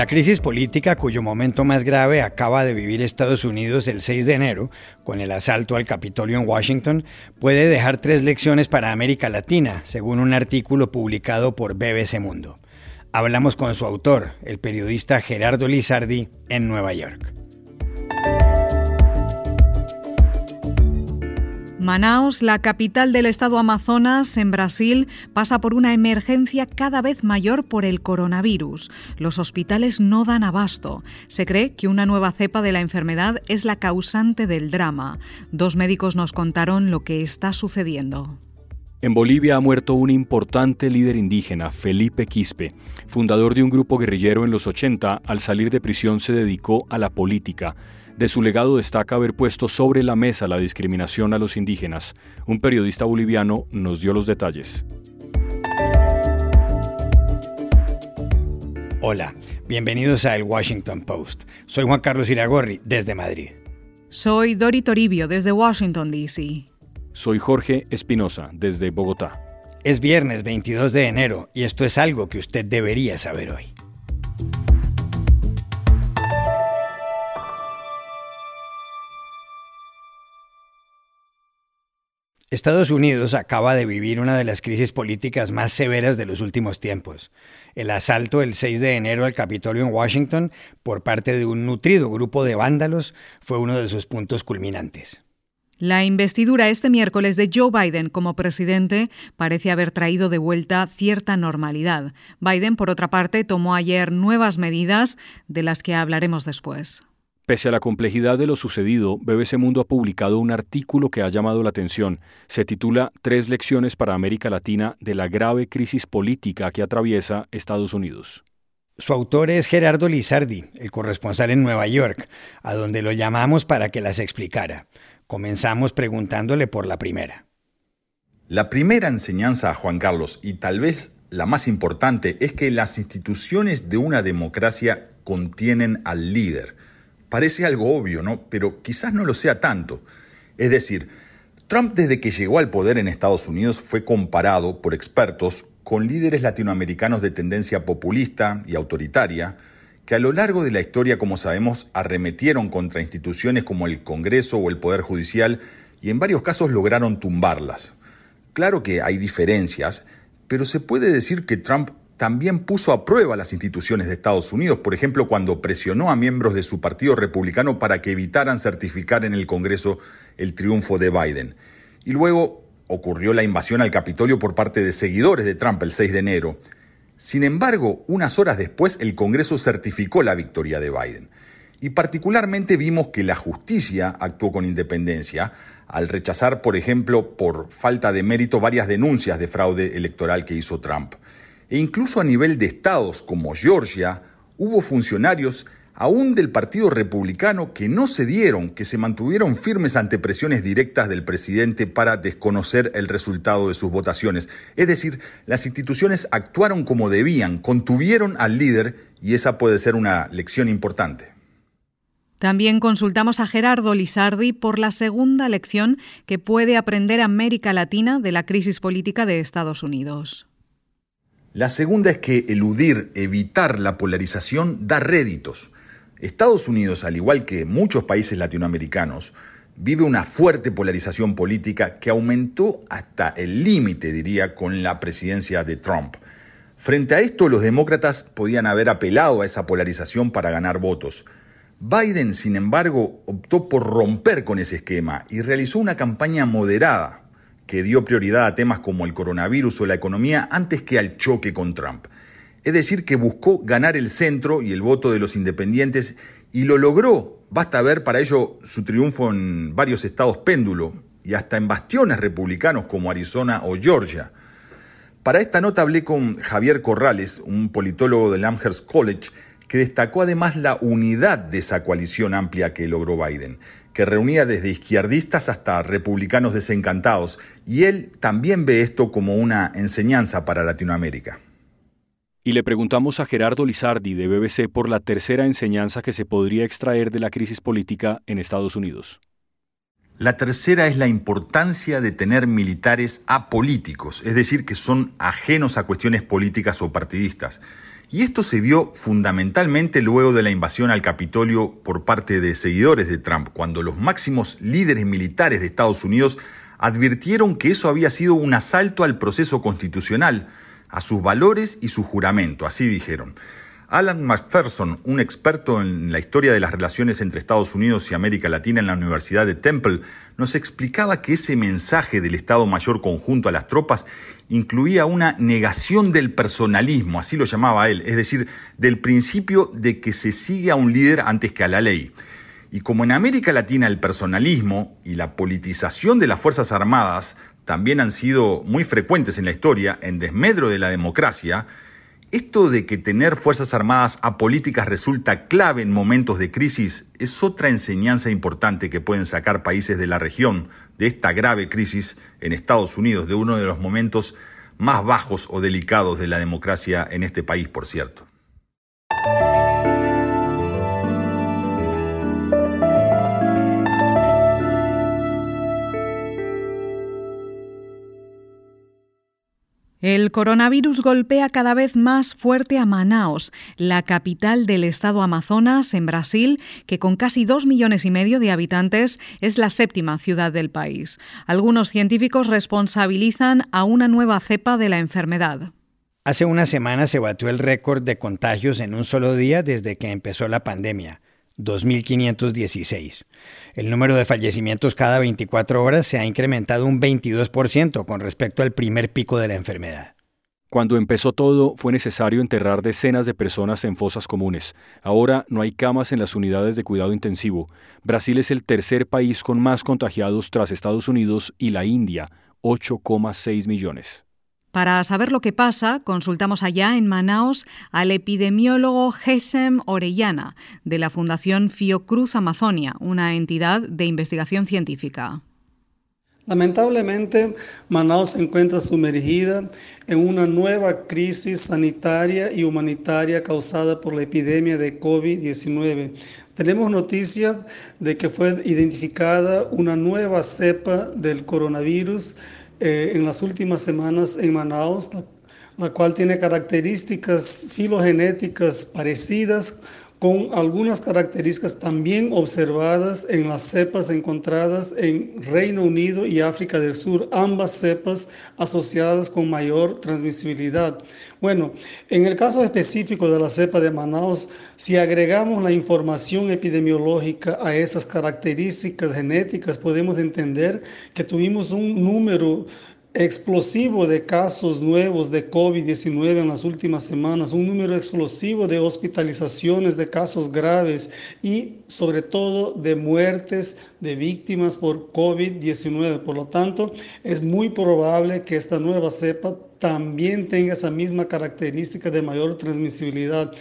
La crisis política cuyo momento más grave acaba de vivir Estados Unidos el 6 de enero, con el asalto al Capitolio en Washington, puede dejar tres lecciones para América Latina, según un artículo publicado por BBC Mundo. Hablamos con su autor, el periodista Gerardo Lizardi, en Nueva York. Manaus, la capital del estado Amazonas, en Brasil, pasa por una emergencia cada vez mayor por el coronavirus. Los hospitales no dan abasto. Se cree que una nueva cepa de la enfermedad es la causante del drama. Dos médicos nos contaron lo que está sucediendo. En Bolivia ha muerto un importante líder indígena, Felipe Quispe. Fundador de un grupo guerrillero en los 80, al salir de prisión se dedicó a la política. De su legado destaca haber puesto sobre la mesa la discriminación a los indígenas. Un periodista boliviano nos dio los detalles. Hola, bienvenidos a El Washington Post. Soy Juan Carlos Iragorri, desde Madrid. Soy Dori Toribio, desde Washington, D.C. Soy Jorge Espinosa, desde Bogotá. Es viernes 22 de enero y esto es algo que usted debería saber hoy. Estados Unidos acaba de vivir una de las crisis políticas más severas de los últimos tiempos. El asalto el 6 de enero al Capitolio en Washington por parte de un nutrido grupo de vándalos fue uno de sus puntos culminantes. La investidura este miércoles de Joe Biden como presidente parece haber traído de vuelta cierta normalidad. Biden, por otra parte, tomó ayer nuevas medidas de las que hablaremos después. Pese a la complejidad de lo sucedido, BBC Mundo ha publicado un artículo que ha llamado la atención. Se titula Tres lecciones para América Latina de la grave crisis política que atraviesa Estados Unidos. Su autor es Gerardo Lizardi, el corresponsal en Nueva York, a donde lo llamamos para que las explicara. Comenzamos preguntándole por la primera. La primera enseñanza a Juan Carlos, y tal vez la más importante, es que las instituciones de una democracia contienen al líder Parece algo obvio, ¿no? Pero quizás no lo sea tanto. Es decir, Trump desde que llegó al poder en Estados Unidos fue comparado por expertos con líderes latinoamericanos de tendencia populista y autoritaria, que a lo largo de la historia, como sabemos, arremetieron contra instituciones como el Congreso o el Poder Judicial y en varios casos lograron tumbarlas. Claro que hay diferencias, pero se puede decir que Trump también puso a prueba las instituciones de Estados Unidos, por ejemplo, cuando presionó a miembros de su partido republicano para que evitaran certificar en el Congreso el triunfo de Biden. Y luego ocurrió la invasión al Capitolio por parte de seguidores de Trump el 6 de enero. Sin embargo, unas horas después el Congreso certificó la victoria de Biden. Y particularmente vimos que la justicia actuó con independencia al rechazar, por ejemplo, por falta de mérito varias denuncias de fraude electoral que hizo Trump. E incluso a nivel de estados como Georgia, hubo funcionarios aún del Partido Republicano que no cedieron, que se mantuvieron firmes ante presiones directas del presidente para desconocer el resultado de sus votaciones. Es decir, las instituciones actuaron como debían, contuvieron al líder y esa puede ser una lección importante. También consultamos a Gerardo Lizardi por la segunda lección que puede aprender América Latina de la crisis política de Estados Unidos. La segunda es que eludir, evitar la polarización da réditos. Estados Unidos, al igual que muchos países latinoamericanos, vive una fuerte polarización política que aumentó hasta el límite, diría, con la presidencia de Trump. Frente a esto, los demócratas podían haber apelado a esa polarización para ganar votos. Biden, sin embargo, optó por romper con ese esquema y realizó una campaña moderada, que dio prioridad a temas como el coronavirus o la economía antes que al choque con Trump. Es decir, que buscó ganar el centro y el voto de los independientes y lo logró. Basta ver para ello su triunfo en varios estados péndulo y hasta en bastiones republicanos como Arizona o Georgia. Para esta nota hablé con Javier Corrales, un politólogo del Amherst College, que destacó además la unidad de esa coalición amplia que logró Biden que reunía desde izquierdistas hasta republicanos desencantados, y él también ve esto como una enseñanza para Latinoamérica. Y le preguntamos a Gerardo Lizardi de BBC por la tercera enseñanza que se podría extraer de la crisis política en Estados Unidos. La tercera es la importancia de tener militares apolíticos, es decir, que son ajenos a cuestiones políticas o partidistas. Y esto se vio fundamentalmente luego de la invasión al Capitolio por parte de seguidores de Trump, cuando los máximos líderes militares de Estados Unidos advirtieron que eso había sido un asalto al proceso constitucional, a sus valores y su juramento, así dijeron. Alan McPherson, un experto en la historia de las relaciones entre Estados Unidos y América Latina en la Universidad de Temple, nos explicaba que ese mensaje del Estado Mayor conjunto a las tropas incluía una negación del personalismo, así lo llamaba él, es decir, del principio de que se sigue a un líder antes que a la ley. Y como en América Latina el personalismo y la politización de las Fuerzas Armadas también han sido muy frecuentes en la historia, en desmedro de la democracia, esto de que tener Fuerzas Armadas apolíticas resulta clave en momentos de crisis es otra enseñanza importante que pueden sacar países de la región de esta grave crisis en Estados Unidos, de uno de los momentos más bajos o delicados de la democracia en este país, por cierto. El coronavirus golpea cada vez más fuerte a Manaos, la capital del estado Amazonas, en Brasil, que con casi dos millones y medio de habitantes es la séptima ciudad del país. Algunos científicos responsabilizan a una nueva cepa de la enfermedad. Hace una semana se batió el récord de contagios en un solo día desde que empezó la pandemia. 2.516. El número de fallecimientos cada 24 horas se ha incrementado un 22% con respecto al primer pico de la enfermedad. Cuando empezó todo, fue necesario enterrar decenas de personas en fosas comunes. Ahora no hay camas en las unidades de cuidado intensivo. Brasil es el tercer país con más contagiados tras Estados Unidos y la India, 8,6 millones. Para saber lo que pasa, consultamos allá en Manaos al epidemiólogo Gesem Orellana, de la Fundación Fiocruz Amazonia, una entidad de investigación científica. Lamentablemente, Manaus se encuentra sumergida en una nueva crisis sanitaria y humanitaria causada por la epidemia de COVID-19. Tenemos noticia de que fue identificada una nueva cepa del coronavirus eh, en las últimas semanas en Manaus, la, cual tiene características filogenéticas parecidas con algunas características también observadas en las cepas encontradas en Reino Unido y África del Sur, ambas cepas asociadas con mayor transmisibilidad. Bueno, en el caso específico de la cepa de Manaus, si agregamos la información epidemiológica a esas características genéticas, podemos entender que tuvimos un número explosivo de casos nuevos de COVID-19 en las últimas semanas, un número explosivo de hospitalizaciones, de casos graves y sobre todo de muertes de víctimas por COVID-19. Por lo tanto, es muy probable que esta nueva cepa también tenga esa misma característica de mayor transmisibilidad.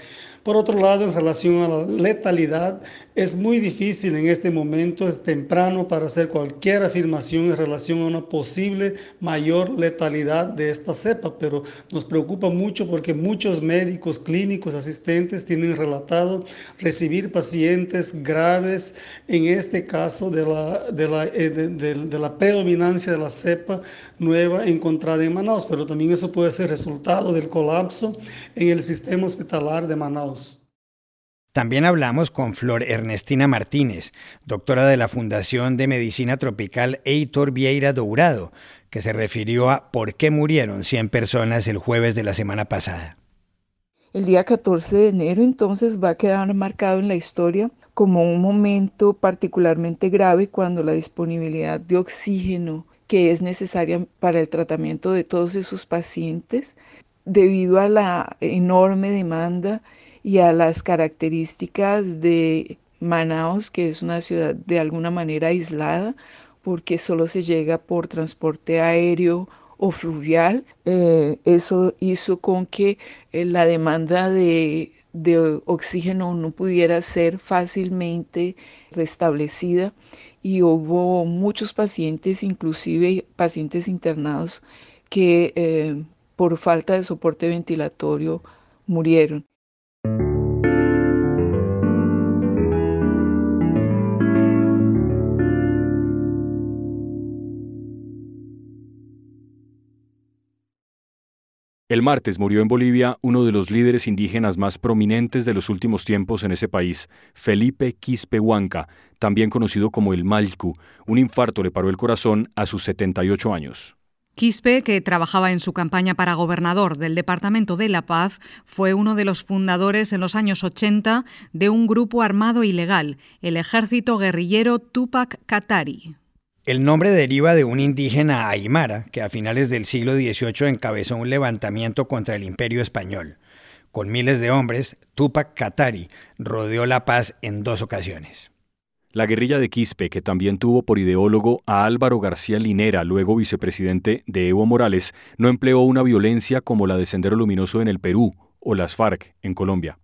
Por otro lado, en relación a la letalidad, es muy difícil en este momento, es temprano para hacer cualquier afirmación en relación a una posible mayor letalidad de esta cepa, pero nos preocupa mucho porque muchos médicos clínicos asistentes tienen relatado recibir pacientes graves, en este caso de la, de la, eh, de, la predominancia de la cepa nueva encontrada en Manaus, pero también eso puede ser resultado del colapso en el sistema hospitalar de Manaus. También hablamos con Flor Ernestina Martínez, doctora de la Fundación de Medicina Tropical Eitor Vieira Dourado, que se refirió a por qué murieron 100 personas el jueves de la semana pasada. El día 14 de enero entonces va a quedar marcado en la historia como un momento particularmente grave cuando la disponibilidad de oxígeno que es necesaria para el tratamiento de todos esos pacientes, debido a la enorme demanda y a las características de Manaus, que es una ciudad de alguna manera aislada, porque solo se llega por transporte aéreo o fluvial. Eh, eso hizo con que eh, la demanda de, de oxígeno no pudiera ser fácilmente restablecida y hubo muchos pacientes, inclusive pacientes internados, que eh, por falta de soporte ventilatorio murieron. El martes murió en Bolivia uno de los líderes indígenas más prominentes de los últimos tiempos en ese país, Felipe Quispe Huanca, también conocido como el Malcu. Un infarto le paró el corazón a sus 78 años. Quispe, que trabajaba en su campaña para gobernador del Departamento de La Paz, fue uno de los fundadores en los años 80 de un grupo armado ilegal, el ejército guerrillero Tupac Katari. El nombre deriva de un indígena aymara que a finales del siglo XVIII encabezó un levantamiento contra el imperio español. Con miles de hombres, Tupac Katari rodeó La Paz en dos ocasiones. La guerrilla de Quispe, que también tuvo por ideólogo a Álvaro García Linera, luego vicepresidente de Evo Morales, no empleó una violencia como la de Sendero Luminoso en el Perú o las FARC en Colombia.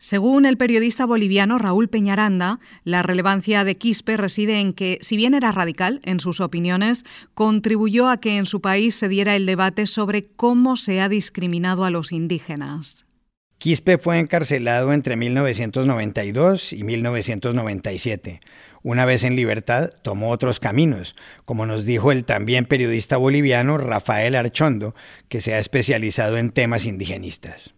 Según el periodista boliviano Raúl Peñaranda, la relevancia de Quispe reside en que, si bien era radical en sus opiniones, contribuyó a que en su país se diera el debate sobre cómo se ha discriminado a los indígenas. Quispe fue encarcelado entre 1992 y 1997. Una vez en libertad, tomó otros caminos, como nos dijo el también periodista boliviano Rafael Archondo, que se ha especializado en temas indigenistas.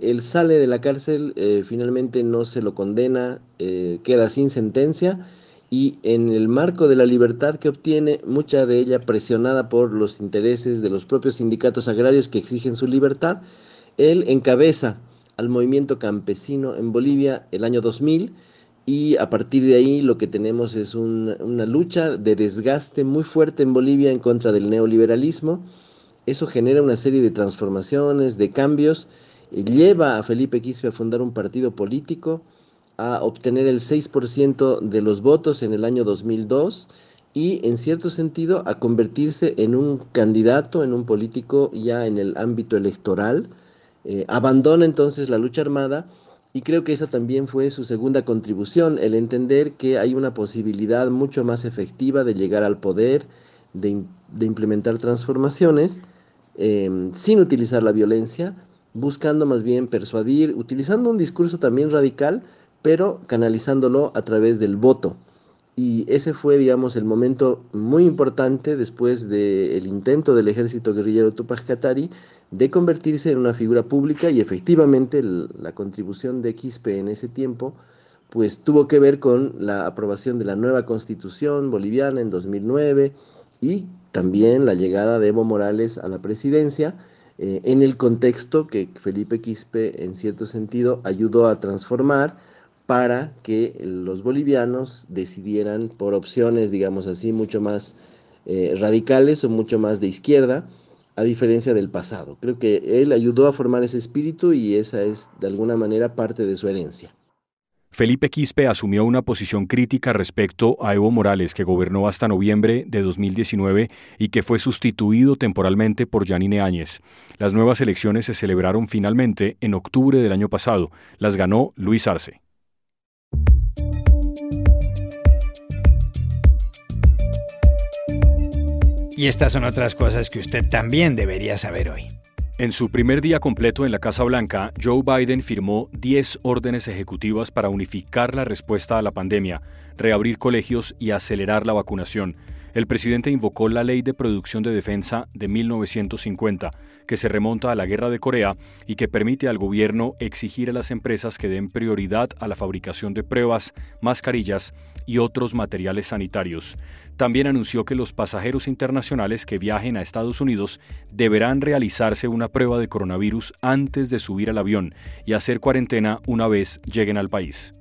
Él sale de la cárcel, eh, finalmente no se lo condena, eh, queda sin sentencia y en el marco de la libertad que obtiene, mucha de ella presionada por los intereses de los propios sindicatos agrarios que exigen su libertad, él encabeza al movimiento campesino en Bolivia el año 2000 y a partir de ahí lo que tenemos es una lucha de desgaste muy fuerte en Bolivia en contra del neoliberalismo. Eso genera una serie de transformaciones, de cambios lleva a Felipe Quispe a fundar un partido político, a obtener el 6% de los votos en el año 2002 y en cierto sentido a convertirse en un candidato, en un político ya en el ámbito electoral. Eh, abandona entonces la lucha armada y creo que esa también fue su segunda contribución, el entender que hay una posibilidad mucho más efectiva de llegar al poder, de, implementar transformaciones eh, sin utilizar la violencia, buscando más bien persuadir, utilizando un discurso también radical, pero canalizándolo a través del voto. Y ese fue, digamos, el momento muy importante después del intento del ejército guerrillero Tupac Katari de convertirse en una figura pública y efectivamente la contribución de Quispe en ese tiempo pues tuvo que ver con la aprobación de la nueva constitución boliviana en 2009 y también la llegada de Evo Morales a la presidencia eh, en el contexto que Felipe Quispe en cierto sentido ayudó a transformar para que los bolivianos decidieran por opciones, digamos así, mucho más eh, radicales o mucho más de izquierda, a diferencia del pasado. Creo que él ayudó a formar ese espíritu y esa es de alguna manera parte de su herencia. Felipe Quispe asumió una posición crítica respecto a Evo Morales, que gobernó hasta noviembre de 2019 y que fue sustituido temporalmente por Janine Áñez. Las nuevas elecciones se celebraron finalmente en octubre del año pasado. Las ganó Luis Arce. Y estas son otras cosas que usted también debería saber hoy. En su primer día completo en la Casa Blanca, Joe Biden firmó 10 órdenes ejecutivas para unificar la respuesta a la pandemia, reabrir colegios y acelerar la vacunación. El presidente invocó la Ley de Producción de Defensa de 1950, que se remonta a la Guerra de Corea y que permite al gobierno exigir a las empresas que den prioridad a la fabricación de pruebas, mascarillas y otros materiales sanitarios. También anunció que los pasajeros internacionales que viajen a Estados Unidos deberán realizarse una prueba de coronavirus antes de subir al avión y hacer cuarentena una vez lleguen al país.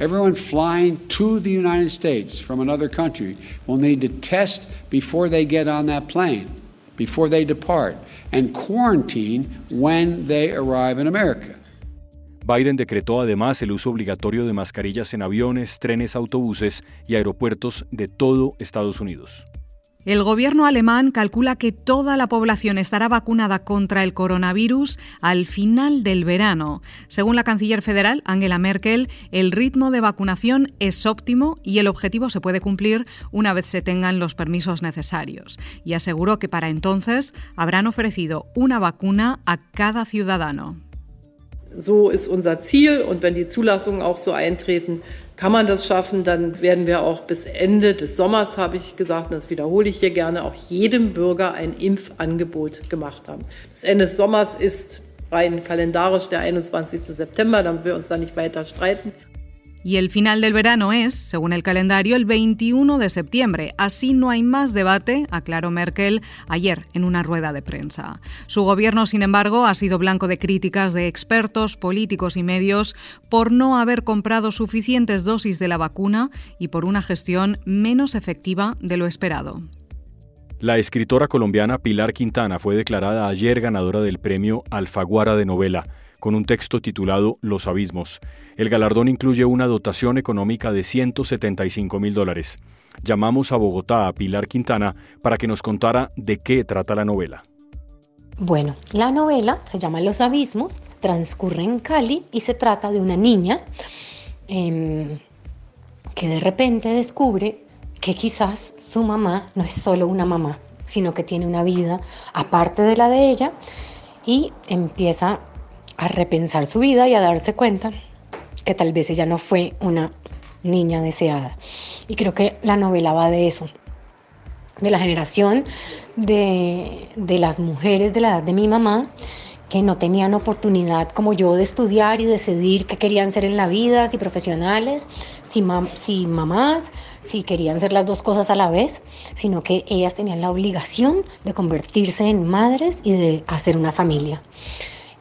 Everyone flying to the United States from another country will need to test before they get on that plane, before they depart, and quarantine when they arrive in America. Biden decretó además el uso obligatorio de mascarillas en aviones, trenes, autobuses y aeropuertos de todo Estados Unidos. El gobierno alemán calcula que toda la población estará vacunada contra el coronavirus al final del verano. Según la canciller federal, Angela Merkel, el ritmo de vacunación es óptimo y el objetivo se puede cumplir una vez se tengan los permisos necesarios. Y aseguró que para entonces habrán ofrecido una vacuna a cada ciudadano. So ist unser Ziel und wenn die Zulassungen auch so eintreten, kann man das schaffen. Dann werden wir auch bis Ende des Sommers, habe ich gesagt, und das wiederhole ich hier gerne, auch jedem Bürger ein Impfangebot gemacht haben. Das Ende des Sommers ist rein kalendarisch der 21. September, damit wir uns da nicht weiter streiten. Y el final del verano es, según el calendario, el 21 de septiembre. Así no hay más debate, aclaró Merkel ayer en una rueda de prensa. Su gobierno, sin embargo, ha sido blanco de críticas de expertos, políticos y medios por no haber comprado suficientes dosis de la vacuna y por una gestión menos efectiva de lo esperado. La escritora colombiana Pilar Quintana fue declarada ayer ganadora del premio Alfaguara de novela con un texto titulado Los Abismos. El galardón incluye una dotación económica de 175 mil dólares. Llamamos a Bogotá a Pilar Quintana para que nos contara de qué trata la novela. Bueno, la novela se llama Los Abismos, transcurre en Cali y se trata de una niña em, que de repente descubre que quizás su mamá no es solo una mamá, sino que tiene una vida aparte de la de ella y empieza a repensar su vida y a darse cuenta que tal vez ella no fue una niña deseada. Y creo que la novela va de eso, de la generación de, de las mujeres de la edad de mi mamá que no tenían oportunidad como yo de estudiar y decidir qué querían ser en la vida, si profesionales, si, si mamás, si querían ser las dos cosas a la vez, sino que ellas tenían la obligación de convertirse en madres y de hacer una familia.